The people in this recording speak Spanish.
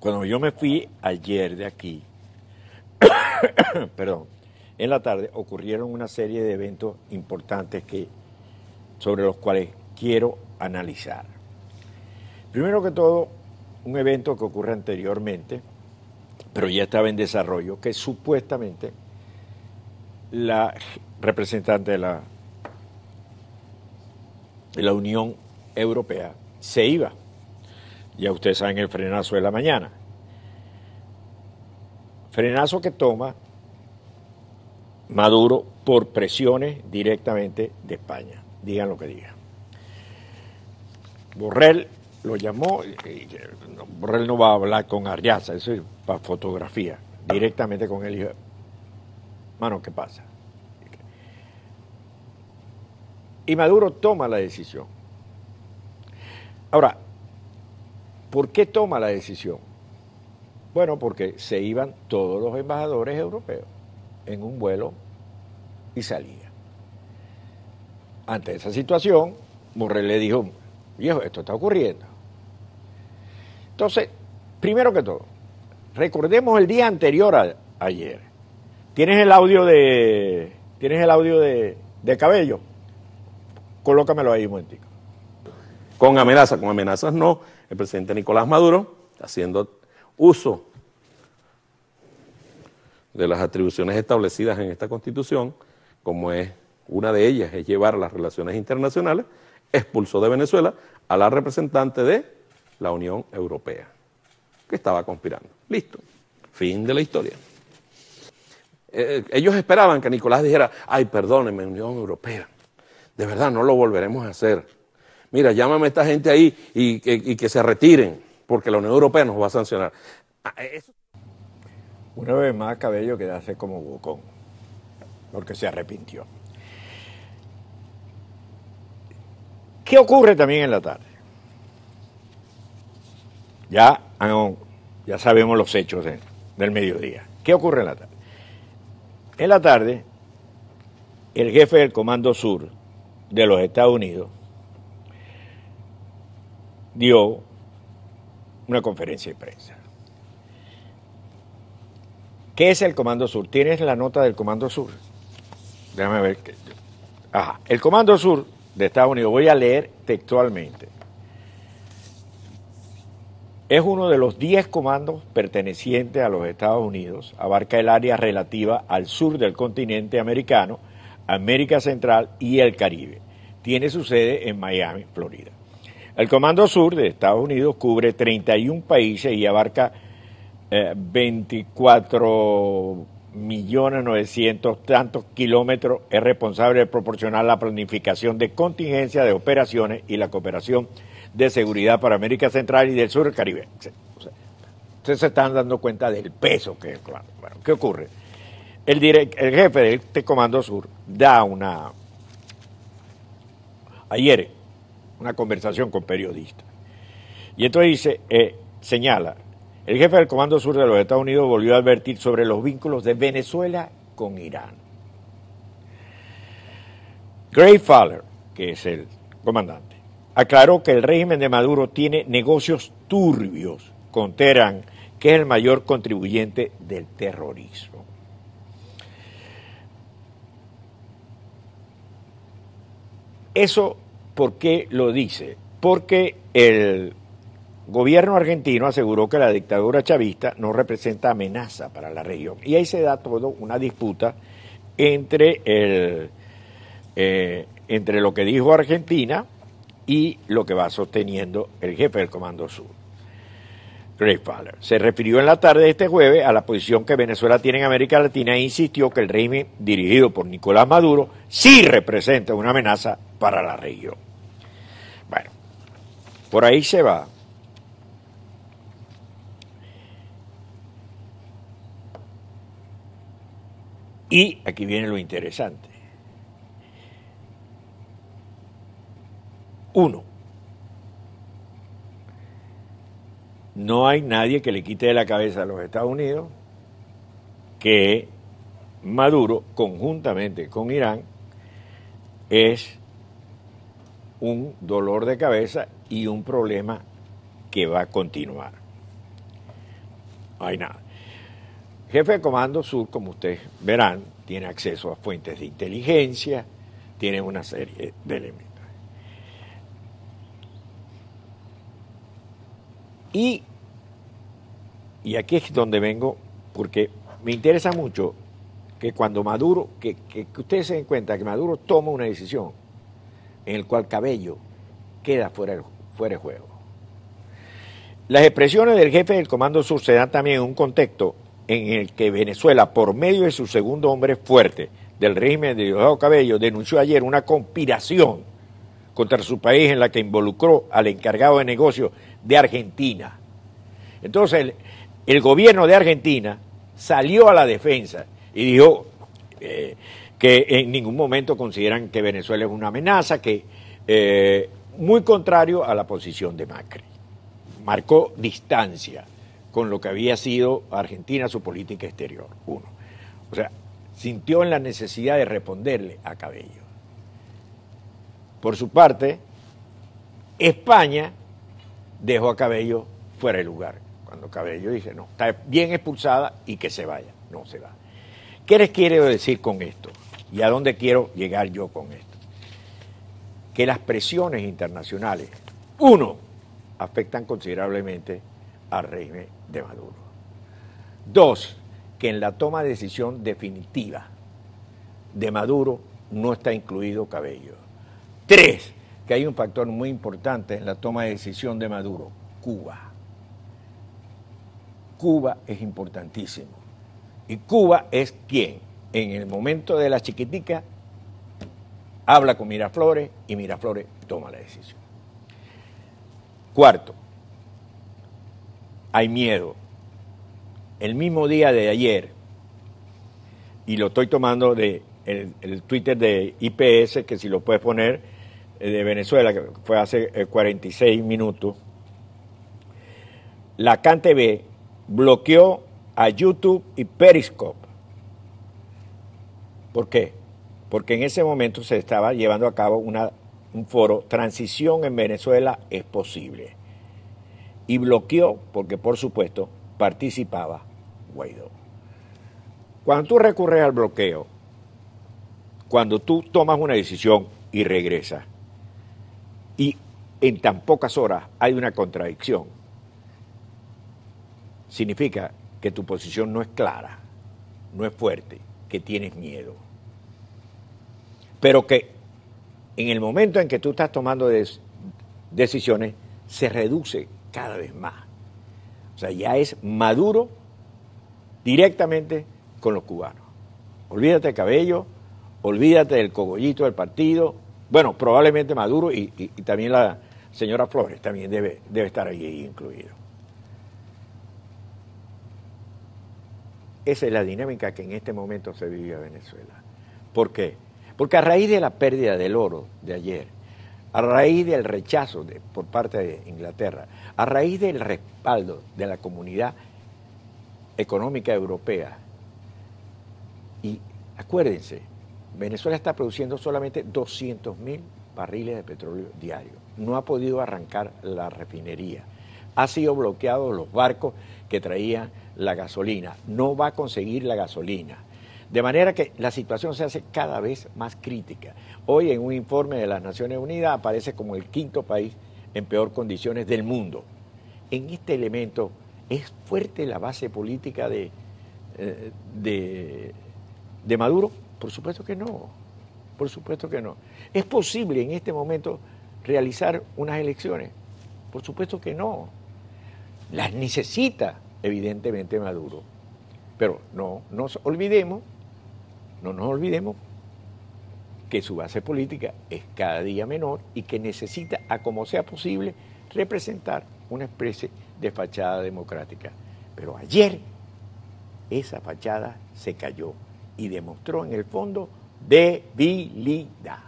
cuando yo me fui ayer de aquí, perdón, en la tarde ocurrieron una serie de eventos importantes que, sobre los cuales quiero analizar. Primero que todo, un evento que ocurre anteriormente, pero ya estaba en desarrollo, que supuestamente la representante de la, de la Unión Europea se iba. Ya ustedes saben el frenazo de la mañana. Frenazo que toma Maduro por presiones directamente de España. Digan lo que digan. Borrell lo llamó, Borrell no va a hablar con Ariaza, eso es para fotografía, directamente con él mano, ¿qué pasa? Y Maduro toma la decisión. Ahora, ¿por qué toma la decisión? Bueno, porque se iban todos los embajadores europeos en un vuelo y salía. Ante esa situación, Borrell le dijo, viejo, esto está ocurriendo. Entonces, primero que todo, recordemos el día anterior a ayer. ¿Tienes el audio de. ¿Tienes el audio de, de cabello? Colócamelo ahí un momentico. Con amenazas, con amenazas no. El presidente Nicolás Maduro, haciendo uso de las atribuciones establecidas en esta constitución, como es una de ellas es llevar las relaciones internacionales, expulsó de Venezuela a la representante de la Unión Europea, que estaba conspirando. Listo. Fin de la historia. Eh, ellos esperaban que Nicolás dijera, ay, perdónenme, Unión Europea, de verdad no lo volveremos a hacer. Mira, llámame a esta gente ahí y, que se retiren, porque la Unión Europea nos va a sancionar. Ah, eh, una vez más, Cabello quedase como bocón, porque se arrepintió. ¿Qué ocurre también en la tarde? Ya, ya sabemos los hechos del mediodía. ¿Qué ocurre en la tarde? En la tarde, el jefe del Comando Sur de los Estados Unidos dio una conferencia de prensa. ¿Qué es el Comando Sur? ¿Tienes la nota del Comando Sur? Déjame ver. Ajá. El Comando Sur de Estados Unidos, voy a leer textualmente. Es uno de los 10 comandos pertenecientes a los Estados Unidos, abarca el área relativa al sur del continente americano, América Central y el Caribe. Tiene su sede en Miami, Florida. El Comando Sur de Estados Unidos cubre 31 países y abarca 24 eh, millones 900 tantos kilómetros. Es responsable de proporcionar la planificación de contingencia de operaciones y la cooperación de seguridad para América Central y del Sur del Caribe. ustedes se están dando cuenta del peso que es. Bueno, ¿qué ocurre? El jefe de este Comando Sur da una, ayer, una conversación con periodistas. Y entonces dice, eh, señala, el jefe del Comando Sur de los Estados Unidos volvió a advertir sobre los vínculos de Venezuela con Irán. Gray Fowler, que es el comandante, aclaró que el régimen de Maduro tiene negocios turbios con Teherán, que es el mayor contribuyente del terrorismo. Eso, ¿por qué lo dice? Porque el gobierno argentino aseguró que la dictadura chavista no representa amenaza para la región. Y ahí se da todo una disputa entre, el, eh, entre lo que dijo Argentina y lo que va sosteniendo el jefe del Comando Sur, Fowler. Se refirió en la tarde de este jueves a la posición que Venezuela tiene en América Latina e insistió que el régimen dirigido por Nicolás Maduro sí representa una amenaza para la región. Por ahí se va. Y aquí viene lo interesante. Uno, no hay nadie que le quite de la cabeza a los Estados Unidos que Maduro, conjuntamente con Irán, es un dolor de cabeza y un problema que va a continuar. no hay nada. Jefe de Comando Sur, como ustedes verán, tiene acceso a fuentes de inteligencia, tiene una serie de elementos. Y, y aquí es donde vengo, porque me interesa mucho que cuando Maduro, que, que, ustedes se den cuenta que Maduro toma una decisión en el cual Cabello queda fuera, fuera de juego. Las expresiones del jefe del Comando Sur se dan también en un contexto en el que Venezuela, por medio de su segundo hombre fuerte del régimen de Diosdado Cabello, denunció ayer una conspiración contra su país en la que involucró al encargado de negocios de Argentina. Entonces el, gobierno de Argentina salió a la defensa y dijo eh, que en ningún momento consideran que Venezuela es una amenaza, que eh, muy contrario a la posición de Macri. Marcó distancia con lo que había sido Argentina su política exterior, uno. O sea, sintió en la necesidad de responderle a Cabello. Por su parte, España dejó a Cabello fuera de lugar. Cuando Cabello dice, no, está bien expulsada y que se vaya. No se va. ¿Qué les quiero decir con esto? ¿Y a dónde quiero llegar yo con esto? Que las presiones internacionales, uno, afectan considerablemente al régimen de Maduro. Dos, que en la toma de decisión definitiva de Maduro no está incluido Cabello. Tres, que hay un factor muy importante en la toma de decisión de Maduro, Cuba. Cuba es importantísimo. Y Cuba es quien, en el momento de la chiquitica, habla con Miraflores y Miraflores toma la decisión. Cuarto, hay miedo. El mismo día de ayer, y lo estoy tomando de el, Twitter de IPS, que si lo puedes poner, eh, de Venezuela, que fue hace 46 eh, minutos, la CanTV bloqueó a YouTube y Periscope. ¿Por qué? Porque en ese momento se estaba llevando a cabo una, un foro, Transición en Venezuela es posible y bloqueó, porque por supuesto participaba Guaidó. Cuando tú recurres al bloqueo, cuando tú tomas una decisión y regresas, y en tan pocas horas hay una contradicción, significa que tu posición no es clara, no es fuerte, que tienes miedo. Pero que en el momento en que tú estás tomando decisiones, se reduce cada vez más. O sea, ya es Maduro directamente con los cubanos. Olvídate de Cabello, olvídate del cogollito del partido. Bueno, probablemente Maduro y, también la señora Flores también debe, debe estar ahí incluido. Esa es la dinámica que en este momento se vive en Venezuela. ¿Por qué? Porque a raíz de la pérdida del oro de ayer, a raíz del rechazo por parte de Inglaterra, a raíz del respaldo de la comunidad económica europea, y acuérdense, Venezuela está produciendo solamente 200 mil barriles de petróleo diario, no ha podido arrancar la refinería, ha sido bloqueado los barcos que traían la gasolina, no va a conseguir la gasolina. De manera que la situación se hace cada vez más crítica. Hoy en un informe de las Naciones Unidas aparece como el quinto país en peor condiciones del mundo. En este elemento es fuerte la base política de, eh, de, Maduro. Por supuesto que no, por supuesto que no. ¿Es posible en este momento realizar unas elecciones? Por supuesto que no. Las necesita evidentemente Maduro. Pero no nos olvidemos no nos olvidemos que su base política es cada día menor y que necesita, a como sea posible, representar una especie de fachada democrática. Pero ayer esa fachada se cayó y demostró en el fondo debilidad.